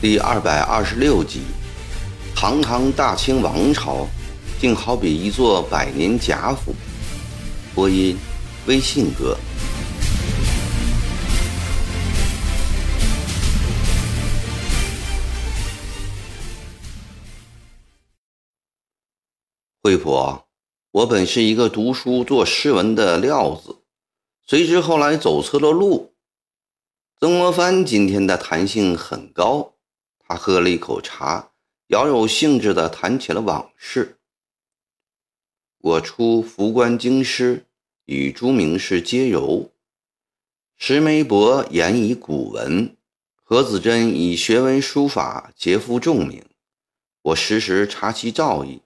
第二百二十六集，堂堂大清王朝，竟好比一座百年贾府。播音：微信哥。惠婆，我本是一个读书做诗文的料子，谁知后来走错了路。曾国藩今天的弹性很高。他喝了一口茶，饶有兴致地谈起了往事。我出福官京师，与诸名士皆柔。石梅伯言以古文，何子珍以学文书法结负重名。我时时察其造诣，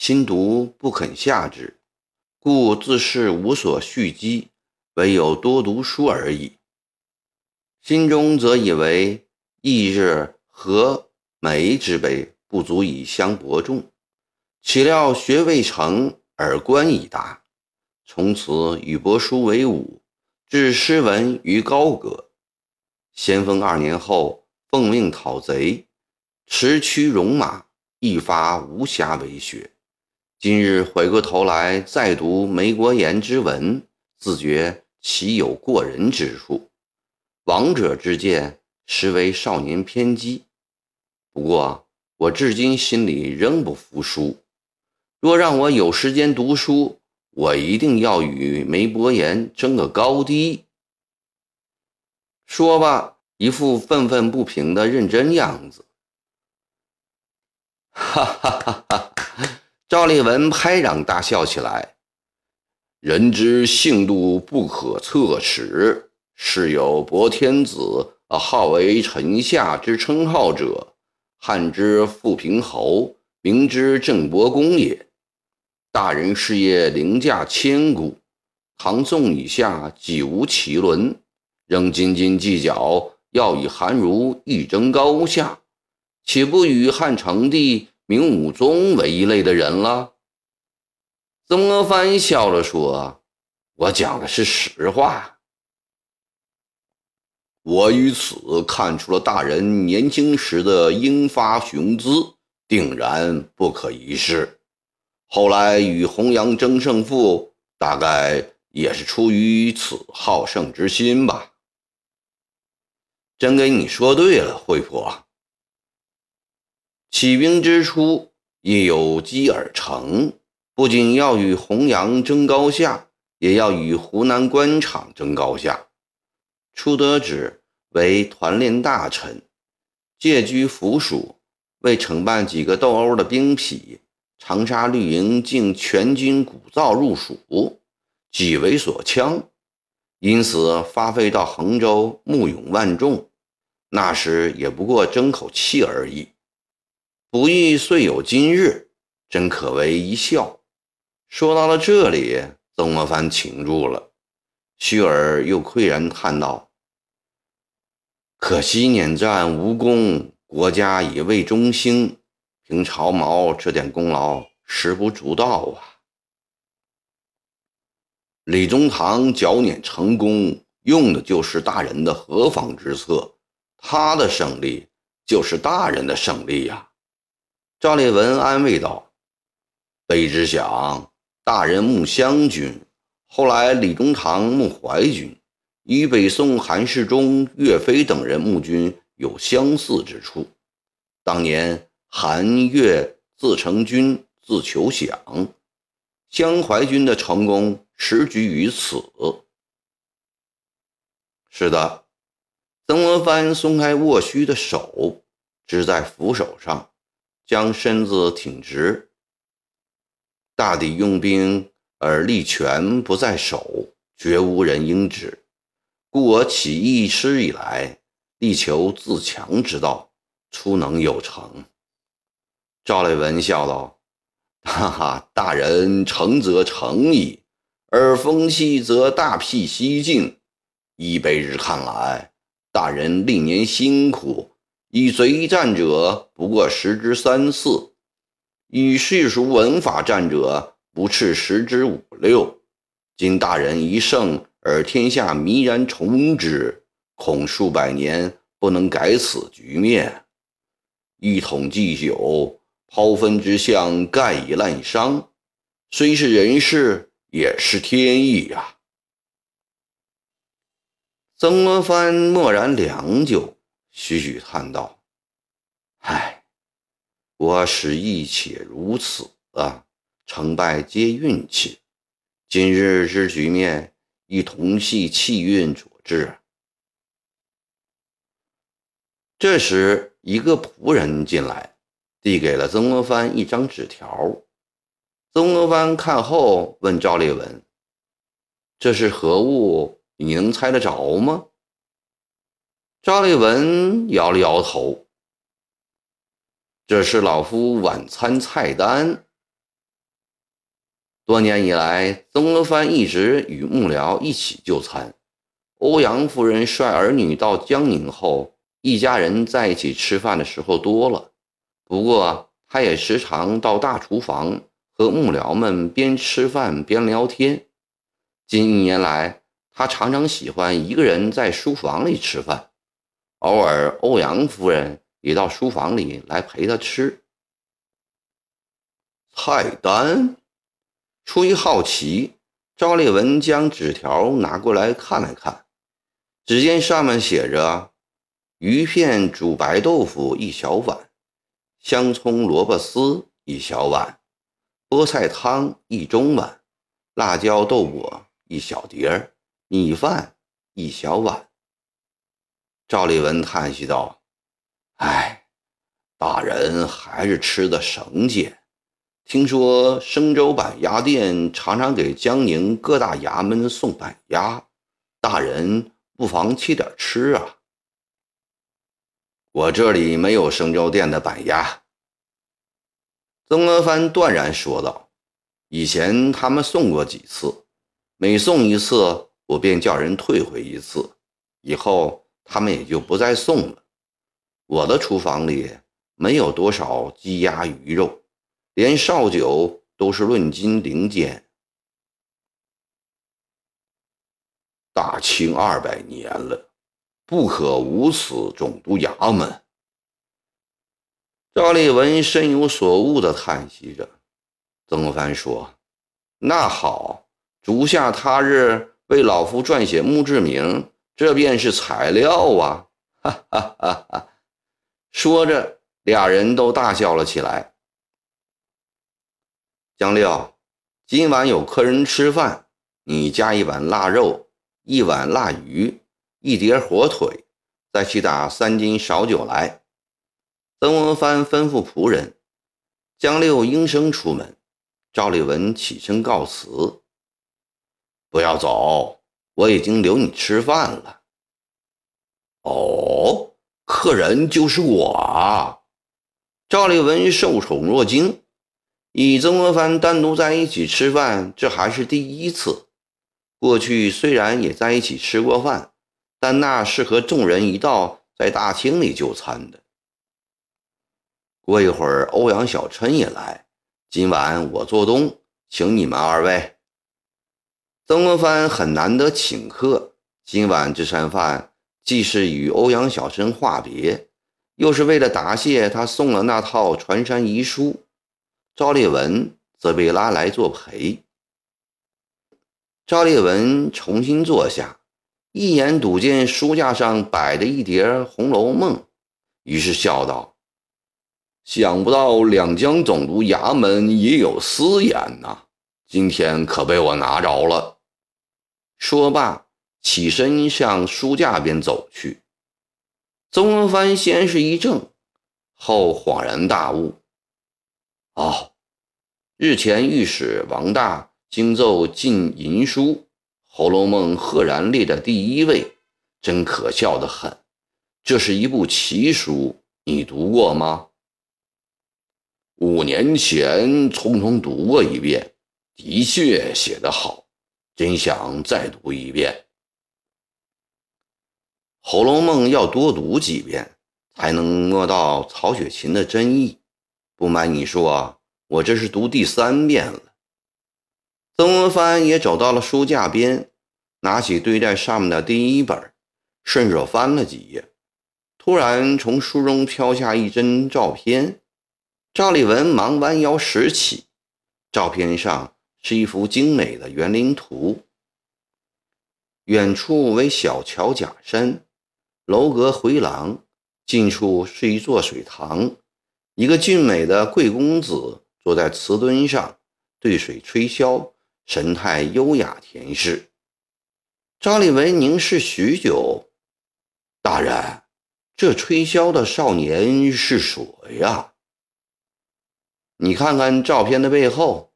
心毒不肯下之，故自是无所蓄积，唯有多读书而已。心中则以为翌日。和美之辈不足以相伯仲，岂料学未成而官已达，从此与伯叔为伍，置诗文于高阁。咸丰二年后，奉命讨贼，驰驱戎马，一发无暇为学。今日回过头来再读梅国言之文，自觉其有过人之处。王者之见，实为少年偏激。不过，我至今心里仍不服输。若让我有时间读书，我一定要与梅伯言争个高低。说吧，一副愤愤不平的认真样子。哈哈哈哈！赵立文拍掌大笑起来。人之性度不可测尺，是有博天子啊，号为臣下之称号者。汉之富平侯，明之郑伯公也。大人事业凌驾千古，唐宋以下几无其伦，仍斤斤计较，要与韩儒一争高下，岂不与汉成帝、明武宗为一类的人了？曾国藩笑了说：“我讲的是实话。”我于此看出了大人年轻时的英发雄姿，定然不可一世。后来与洪阳争胜负，大概也是出于此好胜之心吧。真给你说对了，惠婆。起兵之初，亦有机而成，不仅要与洪阳争高下，也要与湖南官场争高下。初得旨为团练大臣，借居府署，为惩办几个斗殴的兵痞，长沙绿营竟全军鼓噪入蜀，几为所呛，因此发配到衡州募勇万众。那时也不过争口气而已，不意遂有今日，真可为一笑。说到了这里，曾国藩停住了，须尔又喟然叹道。可惜碾战无功，国家已未中兴，凭曹毛这点功劳，实不足道啊。李中堂剿捻成功，用的就是大人的何方之策，他的胜利就是大人的胜利呀。赵烈文安慰道：“卑职想，大人募湘军，后来李中堂募淮军。”与北宋韩世忠、岳飞等人募军有相似之处。当年韩岳自成军，自求降，湘淮军的成功实局于此。是的，曾国藩松开握须的手，支在扶手上，将身子挺直。大抵用兵而力权不在手，绝无人应之。故我起义师以来，力求自强之道，初能有成。赵磊文笑道：“哈哈，大人诚则诚矣，而风气则大辟西进。依卑日看来，大人历年辛苦，以贼战者不过十之三四，与世俗文法战者不啻十之五六。今大人一胜，而天下弥然从之，恐数百年不能改此局面。一统既久，抛分之象盖已滥觞，虽是人事，也是天意呀。曾国藩默然良久，徐徐叹道：“唉，我使亦且如此啊，成败皆运气。今日之局面，亦同系气运所致。”这时，一个仆人进来，递给了曾国藩一张纸条。曾国藩看后问赵烈文：“这是何物？”你能猜得着吗？赵立文摇了摇头。这是老夫晚餐菜单。多年以来，曾国藩一直与幕僚一起就餐。欧阳夫人率儿女到江宁后，一家人在一起吃饭的时候多了。不过，他也时常到大厨房和幕僚们边吃饭边聊天。近一年来，他常常喜欢一个人在书房里吃饭，偶尔欧阳夫人也到书房里来陪他吃。菜单，出于好奇，赵立文将纸条拿过来看了看，只见上面写着：鱼片煮白豆腐一小碗，香葱萝卜丝一小碗，菠菜汤一中碗，辣椒豆腐一小碟儿。米饭一小碗。赵立文叹息道：“哎，大人还是吃的省俭。听说生州板鸭店常常给江宁各大衙门送板鸭，大人不妨切点吃啊。”我这里没有生州店的板鸭。”曾国藩断然说道：“以前他们送过几次，每送一次。”我便叫人退回一次，以后他们也就不再送了。我的厨房里没有多少鸡鸭鱼肉，连绍酒都是论斤零煎。大清二百年了，不可无此总督衙门。赵立文深有所悟地叹息着。曾国藩说：“那好，足下他日。”为老夫撰写墓志铭，这便是材料啊！哈哈哈哈说着，俩人都大笑了起来。江六，今晚有客人吃饭，你加一碗腊肉，一碗腊鱼，一碟火腿，再去打三斤少酒来。曾国藩吩咐仆人。江六应声出门，赵立文起身告辞。不要走，我已经留你吃饭了。哦，客人就是我啊！赵立文受宠若惊，与曾国藩单独在一起吃饭，这还是第一次。过去虽然也在一起吃过饭，但那是和众人一道在大厅里就餐的。过一会儿，欧阳小琛也来。今晚我做东，请你们二位。曾国藩很难得请客，今晚这餐饭既是与欧阳小琛话别，又是为了答谢他送了那套传山遗书。赵烈文则被拉来作陪。赵烈文重新坐下，一眼睹见书架上摆着一叠《红楼梦》，于是笑道：“想不到两江总督衙门也有私眼呐，今天可被我拿着了。”说罢，起身向书架边走去。曾国藩先是一怔，后恍然大悟：“哦，日前御史王大经奏进银书，《红楼梦》赫然列在第一位，真可笑的很。这是一部奇书，你读过吗？五年前匆匆读过一遍，的确写得好。”真想再读一遍《红楼梦》，要多读几遍才能摸到曹雪芹的真意。不瞒你说，我这是读第三遍了。曾国藩也走到了书架边，拿起堆在上面的第一本，顺手翻了几页。突然，从书中飘下一张照片。赵立文忙弯腰拾起，照片上是一幅精美的园林图。远处为小桥假山，楼阁回廊，近处是一座水塘。一个俊美的贵公子坐在瓷墩上，对水吹箫，神态优雅恬适。张立文凝视许久，大人，这吹箫的少年是谁呀？你看看照片的背后，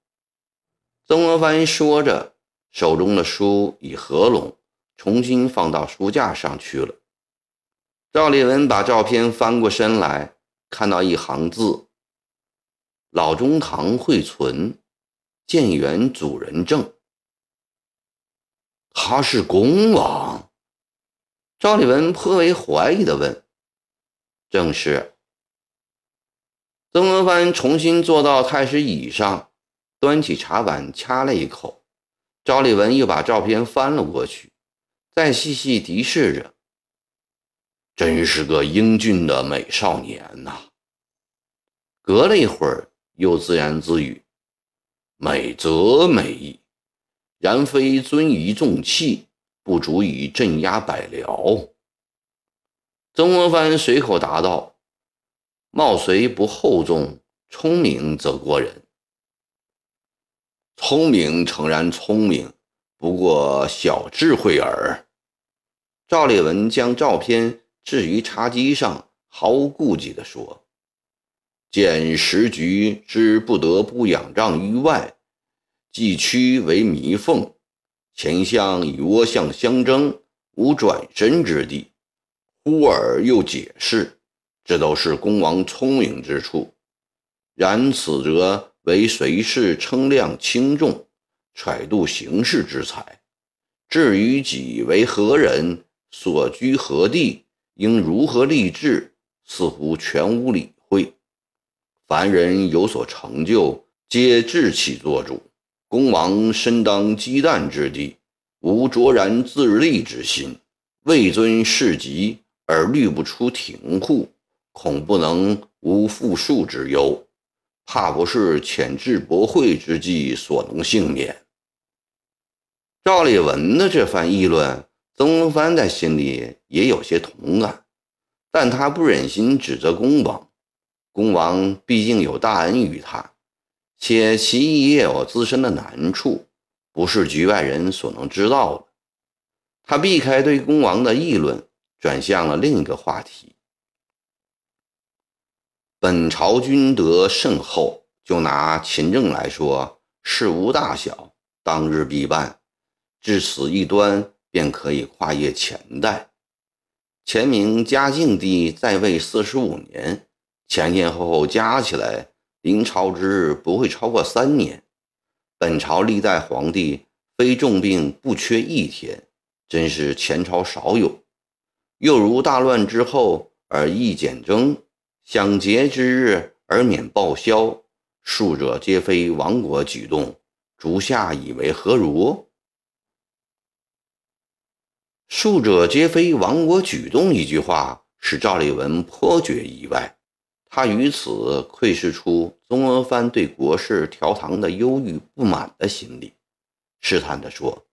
曾国藩说着，手中的书已合拢，重新放到书架上去了。赵立文把照片翻过身来，看到一行字：“老中堂会存，建元主人证。”他是恭王？赵立文颇为怀疑地问：“正是。”曾国藩重新坐到太师椅上，端起茶碗掐了一口。赵立文又把照片翻了过去，再细细敌视着。真是个英俊的美少年呐！隔了一会儿，又自言自语：“美则美，然非尊仪重器，不足以镇压百僚。”曾国藩随口答道。貌虽不厚重，聪明则过人。聪明诚然聪明，不过小智慧耳。赵立文将照片置于茶几上，毫无顾忌地说：“见时局之不得不仰仗于外，既屈为弥缝，前相与窝相相争，无转身之地。忽而又解释。”这都是公王聪明之处，然此则为随事称量轻重、揣度形势之才。至于己为何人，所居何地，应如何立志，似乎全无理会。凡人有所成就，皆志气做主。公王身当鸡蛋之地，无卓然自立之心，位尊事急而虑不出庭户。恐不能无复数之忧，怕不是潜质博会之计所能幸免。赵立文的这番议论，曾国藩在心里也有些同感，但他不忍心指责公王。公王毕竟有大恩于他，且其意也有自身的难处，不是局外人所能知道的。他避开对公王的议论，转向了另一个话题。本朝君德甚厚，就拿勤政来说，事无大小，当日必办。至此一端，便可以跨越前代。前明嘉靖帝在位四十五年，前前后后加起来，临朝之日不会超过三年。本朝历代皇帝非重病不缺一天，真是前朝少有。又如大乱之后而易简征。享节之日而免报销，庶者皆非亡国举动，足下以为何如？庶者皆非亡国举动一句话，使赵立文颇觉意外。他于此窥视出曾国藩对国事调堂的忧郁不满的心理，试探地说：“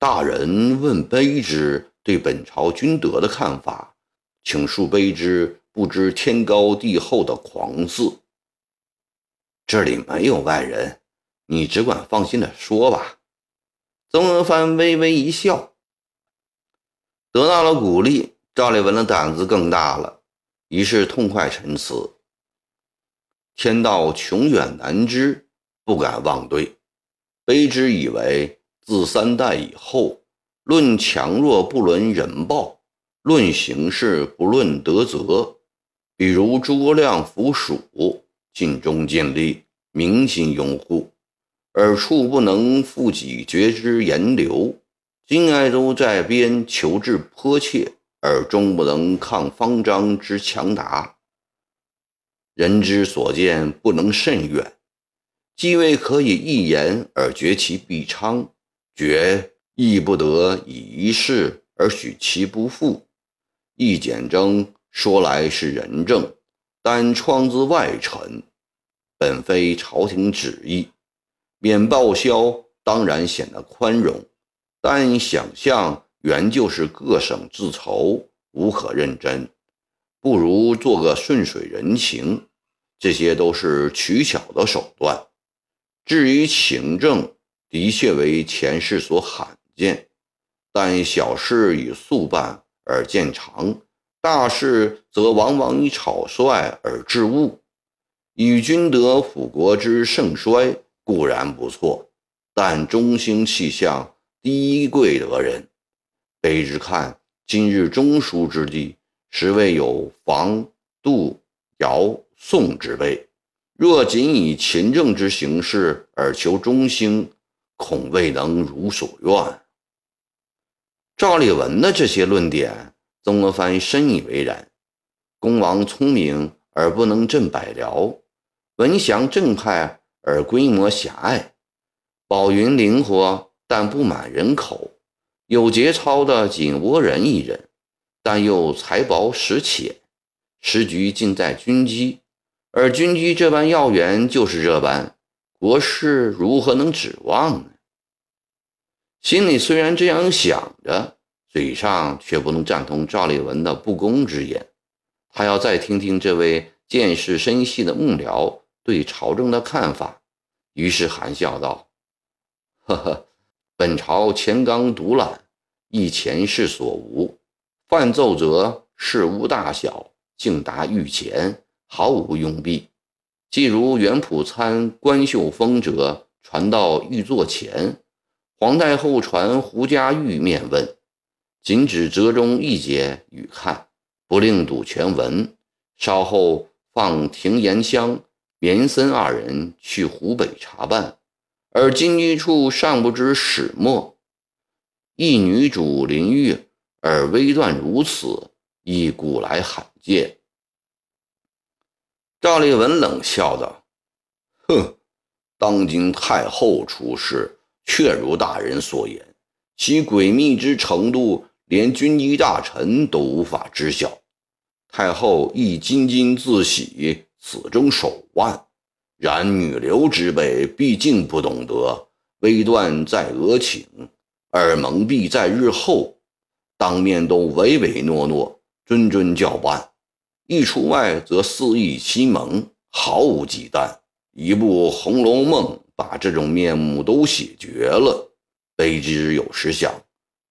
大人问卑职对本朝君德的看法，请恕卑职。”不知天高地厚的狂字，这里没有外人，你只管放心的说吧。曾国藩微微一笑，得到了鼓励，赵立文的胆子更大了，于是痛快陈词：“天道穷远难知，不敢妄对。卑职以为，自三代以后，论强弱不论人报，论形势不论德泽。”比如诸葛亮服蜀，尽忠尽力，民心拥护，而处不能复己绝之言流；金哀州在边，求治迫切，而终不能抗方章之强达。人之所见不能甚远，既未可以一言而决其必昌，决亦不得以一事而许其不复。易简征说来是仁政，但创自外臣，本非朝廷旨意，免报销当然显得宽容，但想象原就是各省自筹，无可认真，不如做个顺水人情。这些都是取巧的手段。至于勤政，的确为前世所罕见，但小事以速办而见长，大事则往往以草率而致误。以君得辅国之盛衰固然不错，但中兴气象，低贵得人。卑之看今日中书之地，实未有房、杜、尧。宋之辈，若仅以勤政之形式而求中兴，恐未能如所愿。赵立文的这些论点，曾国藩深以为然。公王聪明而不能镇百僚，文祥正派而规模狭隘，宝云灵活但不满人口，有节操的仅倭人一人，但又才薄识浅，时局尽在军机。而军机这般要员就是这般，国事如何能指望呢？心里虽然这样想着，嘴上却不能赞同赵立文的不公之言。他要再听听这位见识深细的幕僚对朝政的看法，于是含笑道：“呵呵，本朝前纲独揽，亦前世所无，犯奏折事无大小，竟达御前。”毫无用弊。既如袁普参关秀峰者，传到御座前，皇太后传胡家玉面问，仅指折中一节与看，不令读全文。稍后放庭延香、绵森二人去湖北查办，而金居处尚不知始末。一女主林玉而微断如此，亦古来罕见。赵立文冷笑道：“哼，当今太后出事，确如大人所言，其诡秘之程度，连军机大臣都无法知晓。太后亦津津自喜，此中手腕。然女流之辈，毕竟不懂得，微断在额顷，而蒙蔽在日后，当面都唯唯诺诺，谆谆教办。”一出外，则肆意欺蒙，毫无忌惮。一部《红楼梦》把这种面目都写绝了。卑职有时想，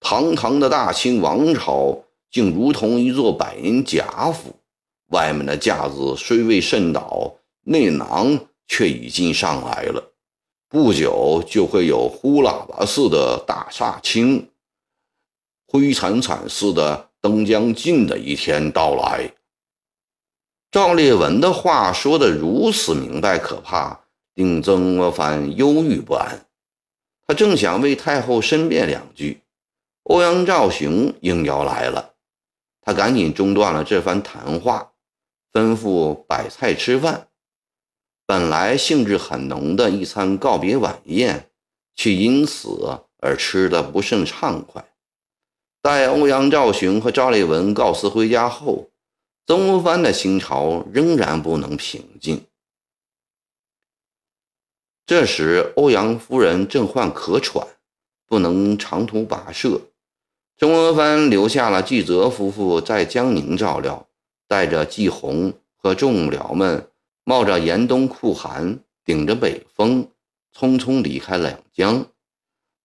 堂堂的大清王朝，竟如同一座百年贾府，外面的架子虽未甚倒，内囊却已经上来了。不久就会有呼喇叭似的大杀青，灰惨惨似的灯将尽的一天到来。赵烈文的话说得如此明白可怕，令曾国藩忧郁不安。他正想为太后申辩两句，欧阳兆雄应邀来了。他赶紧中断了这番谈话，吩咐摆菜吃饭。本来兴致很浓的一餐告别晚宴，却因此而吃得不甚畅快。待欧阳兆雄和赵烈文告辞回家后，曾国藩的心潮仍然不能平静。这时，欧阳夫人正患咳喘，不能长途跋涉。曾国藩留下了季泽夫妇在江宁照料，带着季红和众僚们，冒着严冬酷寒，顶着北风，匆匆离开两江。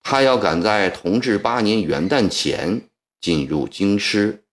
他要赶在同治八年元旦前进入京师。